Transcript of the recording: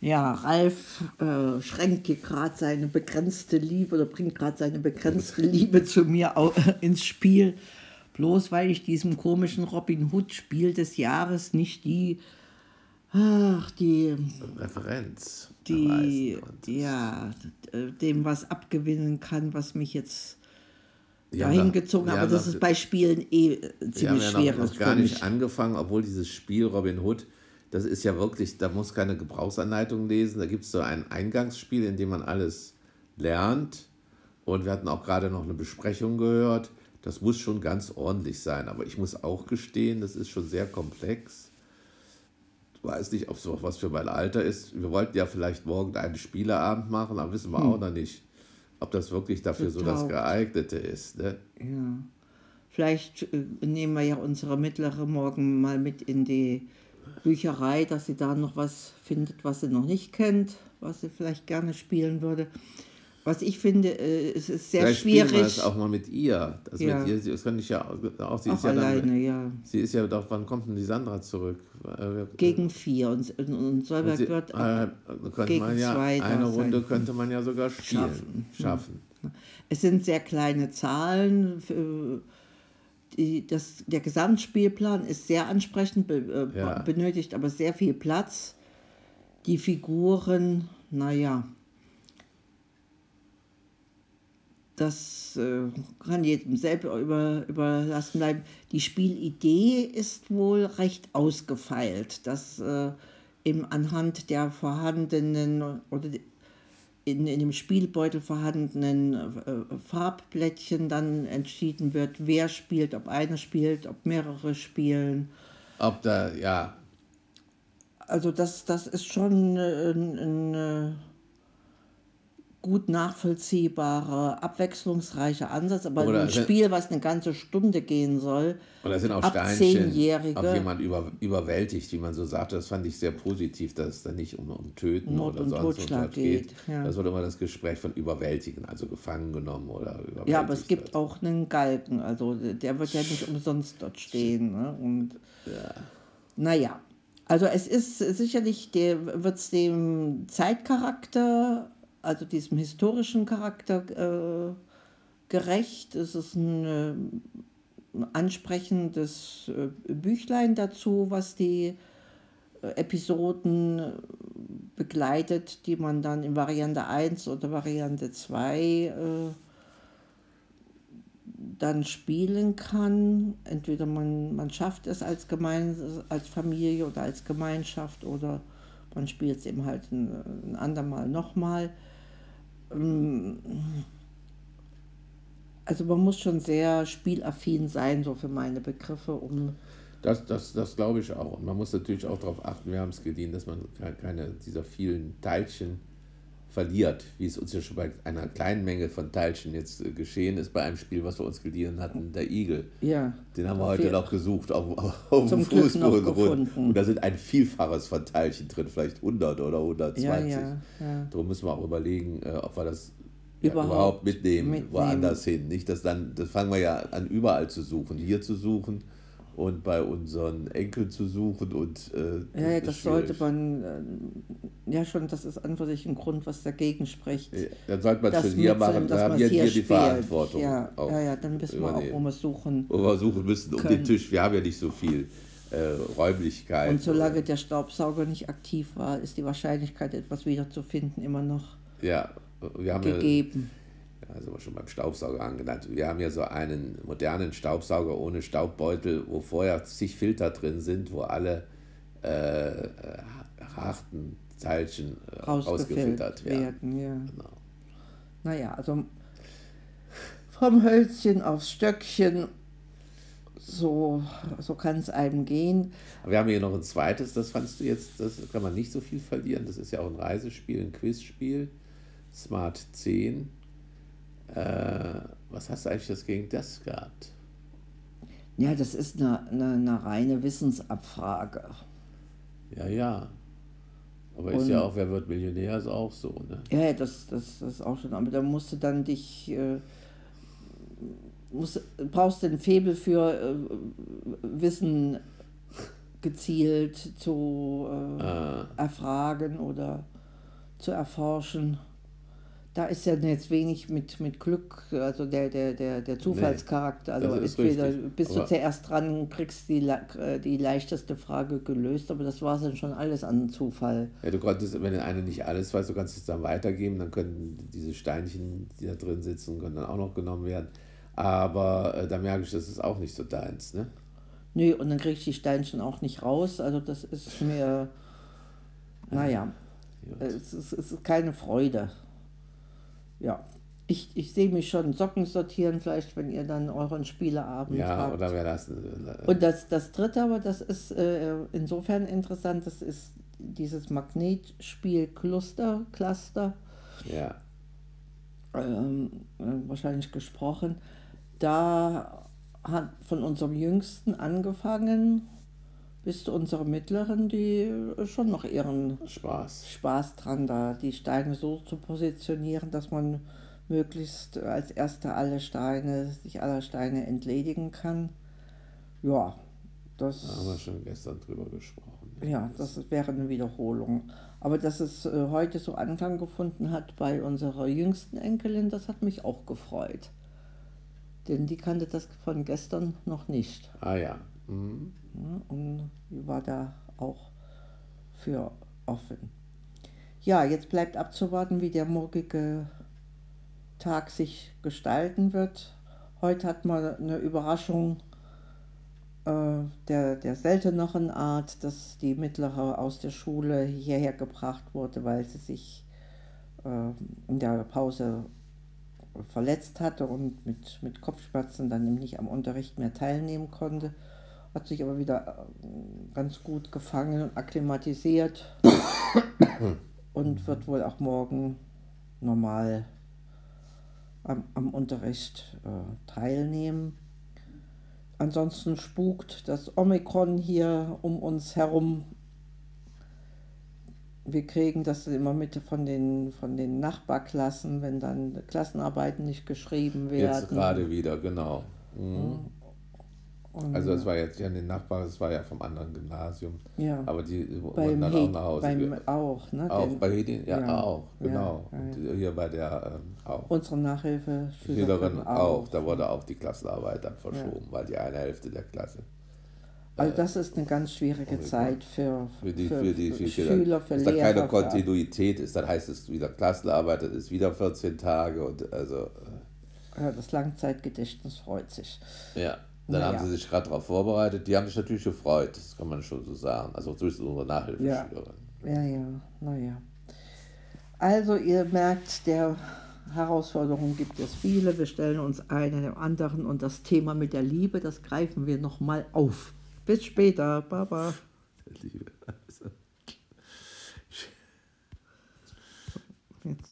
Ja, Ralf äh, schränkt hier gerade seine begrenzte Liebe oder bringt gerade seine begrenzte Liebe zu mir au- ins Spiel. Bloß weil ich diesem komischen Robin Hood Spiel des Jahres nicht die, ach, die, Referenz. die, ja, äh, dem was abgewinnen kann, was mich jetzt Wir haben dahin noch- gezogen wir hat. haben Aber das ist bei Spielen eh äh, ziemlich ja schwer noch ist gar nicht angefangen, obwohl dieses Spiel Robin Hood, das ist ja wirklich, da muss keine Gebrauchsanleitung lesen. Da gibt es so ein Eingangsspiel, in dem man alles lernt. Und wir hatten auch gerade noch eine Besprechung gehört. Das muss schon ganz ordentlich sein. Aber ich muss auch gestehen, das ist schon sehr komplex. Ich weiß nicht, ob es auch was für mein Alter ist. Wir wollten ja vielleicht morgen einen Spieleabend machen, aber wissen wir auch noch nicht, ob das wirklich dafür so das Getaugt. geeignete ist. Ne? Ja. Vielleicht äh, nehmen wir ja unsere mittlere morgen mal mit in die Bücherei, dass sie da noch was findet, was sie noch nicht kennt, was sie vielleicht gerne spielen würde. Was ich finde, äh, es ist sehr Vielleicht spielen wir schwierig. es auch mal mit ihr. Das Ja. mit ihr, sie- das kann ich ja auch, sie auch ist ja alleine, dann, ja. Sie ist ja doch, wann kommt denn die Sandra zurück? Äh, Gegen vier. Und, und, Solberg sie, wird äh, gegen ja, zwei eine sein. Runde könnte man ja sogar spielen, Schaffen, schaffen. Es sind sehr kleine Zahlen. für- Die, das, der Gesamtspielplan ist sehr ansprechend, be, äh, Ja. benötigt aber sehr viel Platz. Die Figuren, naja, das äh, kann jedem selber über, überlassen bleiben. Die Spielidee ist wohl recht ausgefeilt, dass äh, eben anhand der vorhandenen oder in, in dem Spielbeutel vorhandenen äh, Farbblättchen dann entschieden wird, wer spielt, ob einer spielt, ob mehrere spielen. Ob da, ja, Also das, das ist schon äh, ein, ein äh, gut nachvollziehbarer, abwechslungsreicher Ansatz, aber Oder ein Spiel, was eine ganze Stunde gehen soll, oder sind auch ab Steinchen, Zehnjährige. ob jemand über, überwältigt, wie man so sagt. Das fand ich sehr positiv, dass es dann nicht um, um Töten Mord oder und sonst Totschlag was geht. geht, ja. Das wurde immer das Gespräch von überwältigen, also gefangen genommen oder überwältigt. ja, aber es gibt wird. auch einen Galgen, also der wird ja nicht umsonst dort stehen. Ne? Und naja, also es ist sicherlich, wird es dem Zeitcharakter, also diesem historischen Charakter äh, gerecht. Es ist ein, äh, ansprechendes äh, Büchlein dazu, was die äh, Episoden äh, begleitet, die man dann in Variante 1 oder Variante 2 äh, dann spielen kann. Entweder man, man schafft es als, Gemein als Familie oder als Gemeinschaft oder man spielt es eben halt ein, ein andermal nochmal. Also man muss schon sehr spielaffin sein, so für meine Begriffe, um Das, das, das glaube ich auch. Und man muss natürlich auch darauf achten, wir haben es geliehen, dass man ke- keine dieser vielen Teilchen verliert, wie es uns ja schon bei einer kleinen Menge von Teilchen jetzt äh, geschehen ist bei einem Spiel, was wir uns geliehen hatten, der Igel. ja. Den haben wir heute noch gesucht auf, auf dem Fußboden. gefunden. Und da sind ein Vielfaches von Teilchen drin, vielleicht 100 oder 120. Ja, ja, ja. Darum müssen wir auch überlegen, äh, ob wir das Überhaupt überhaupt mitnehmen, mitnehmen. woanders hin. Nicht, dass dann, das fangen wir ja an, überall zu suchen, hier zu suchen und bei unseren Enkeln zu suchen und äh, Ja, ja, das sollte schwierig. man, äh, ja schon, das ist an für sich ein Grund, was dagegen spricht. Ja, Dann sollte man es das schon hier machen, da haben wir hier hier die. Verantwortung. Ja, ja, ja, dann wissen wir auch, wo wir suchen. Wo wir suchen müssen um den können. Tisch. Wir haben ja nicht so viel äh, Räumlichkeit. Und solange der Staubsauger nicht aktiv war, ist die Wahrscheinlichkeit, etwas wiederzufinden, immer noch Ja, wir haben ja, gegeben. Ja, sind wir schon beim Staubsauger angelangt. Wir haben ja so einen modernen Staubsauger ohne Staubbeutel, wo vorher zig Filter drin sind, wo alle äh, äh, harten Teilchen äh, rausgefiltert werden. werden. Ja. Genau. Naja, also vom Hölzchen aufs Stöckchen, so, so kann es einem gehen. Aber wir haben hier noch ein zweites, das fandst du jetzt, das kann man nicht so viel verlieren. Das ist ja auch ein Reisespiel, ein Quizspiel. Smart 10. Äh, was hast du eigentlich das gegen das gehabt? Ja, das ist eine, eine, eine reine Wissensabfrage. Ja, ja. Aber ist Und- ja auch, wer wird Millionär, ist auch so, ne? Ja, das, das, das ist auch schon, aber da musst du dann dich, äh, musst, brauchst du ein Faible für äh, Wissen gezielt zu äh, Ah. erfragen oder zu erforschen. Da ist ja jetzt wenig mit, mit Glück, also der, der, der, der Zufallscharakter. Also entweder bist du Aber- zuerst dran kriegst die, äh, die leichteste Frage gelöst, aber das war dann schon alles an Zufall. Ja, du konntest, wenn der eine nicht alles weiß, du kannst es dann weitergeben, dann können diese Steinchen, die da drin sitzen, können dann auch noch genommen werden. Aber äh, da merke ich, das ist auch nicht so deins, ne? Nee, und dann krieg ich die Steinchen auch nicht raus. Also das ist mir, naja, Gut. es ist, es ist keine Freude. Ja, ich, ich sehe mich schon Socken sortieren, vielleicht, wenn ihr dann euren Spieleabend Ja, habt. oder wäre das. Äh, Und das, das dritte, aber das ist äh, insofern interessant, das ist dieses Magnetspiel Cluster, Cluster, ja, ähm, äh, wahrscheinlich gesprochen. Da hat von unserem Jüngsten angefangen bis zu unserer Mittleren, die äh, schon noch ihren Spaß. Spaß dran, da die Steine so zu positionieren, dass man möglichst als Erster alle Steine, sich aller Steine entledigen kann. Ja, das. Da haben wir schon gestern drüber gesprochen. Ja, das wäre eine Wiederholung. Aber dass es äh, heute so Anklang gefunden hat bei unserer jüngsten Enkelin, das hat mich auch gefreut. Denn die kannte das von gestern noch nicht. Ah ja. Mhm. Und war da auch für offen. Ja, jetzt bleibt abzuwarten, wie der morgige Tag sich gestalten wird. Heute hat man eine Überraschung äh, der, der selteneren Art, dass die Mittlere aus der Schule hierher gebracht wurde, weil sie sich äh, in der Pause verletzt hatte und mit, mit Kopfschmerzen dann nicht am Unterricht mehr teilnehmen konnte. Hat sich aber wieder äh, ganz gut gefangen und akklimatisiert und wird wohl auch morgen normal am, am Unterricht äh, teilnehmen. Ansonsten spukt das Omikron hier um uns herum. Wir kriegen das immer mit von den, von den Nachbarklassen, wenn dann Klassenarbeiten nicht geschrieben werden. Jetzt gerade wieder, genau. Mhm. Und, Also das war jetzt ja den Nachbarn, das war ja vom anderen Gymnasium. ja, Aber die wurden dann auch Hed, nach Hause. beim auch, ne? auch bei Hedin, ja, ja, auch, genau. ja, Und hier bei der ähm, auch. unsere Nachhilfeschülerin Schülerin auch. auch. Da wurde auch die Klassenarbeit dann verschoben, weil die eine Hälfte der Klasse. Also das ist eine ganz schwierige. Zeit für, Für die, für, für die, für für Schüler, für Dass da Lehrer. keine Kontinuität ist, dann heißt es wieder Klassenarbeit, das ist wieder 14 Tage und also, äh, Ja, das Langzeitgedächtnis freut sich. ja. Und dann naja. haben sie sich gerade darauf vorbereitet. Die haben sich natürlich gefreut, das kann man schon so sagen. Also so ist unsere Nachhilfeschülerin. Ja, ja, ja. naja. Also ihr merkt, der Herausforderung gibt es viele. Wir stellen uns einen dem anderen und das Thema mit der Liebe, das greifen wir nochmal auf. Bis später, Baba. Liebe. Jetzt.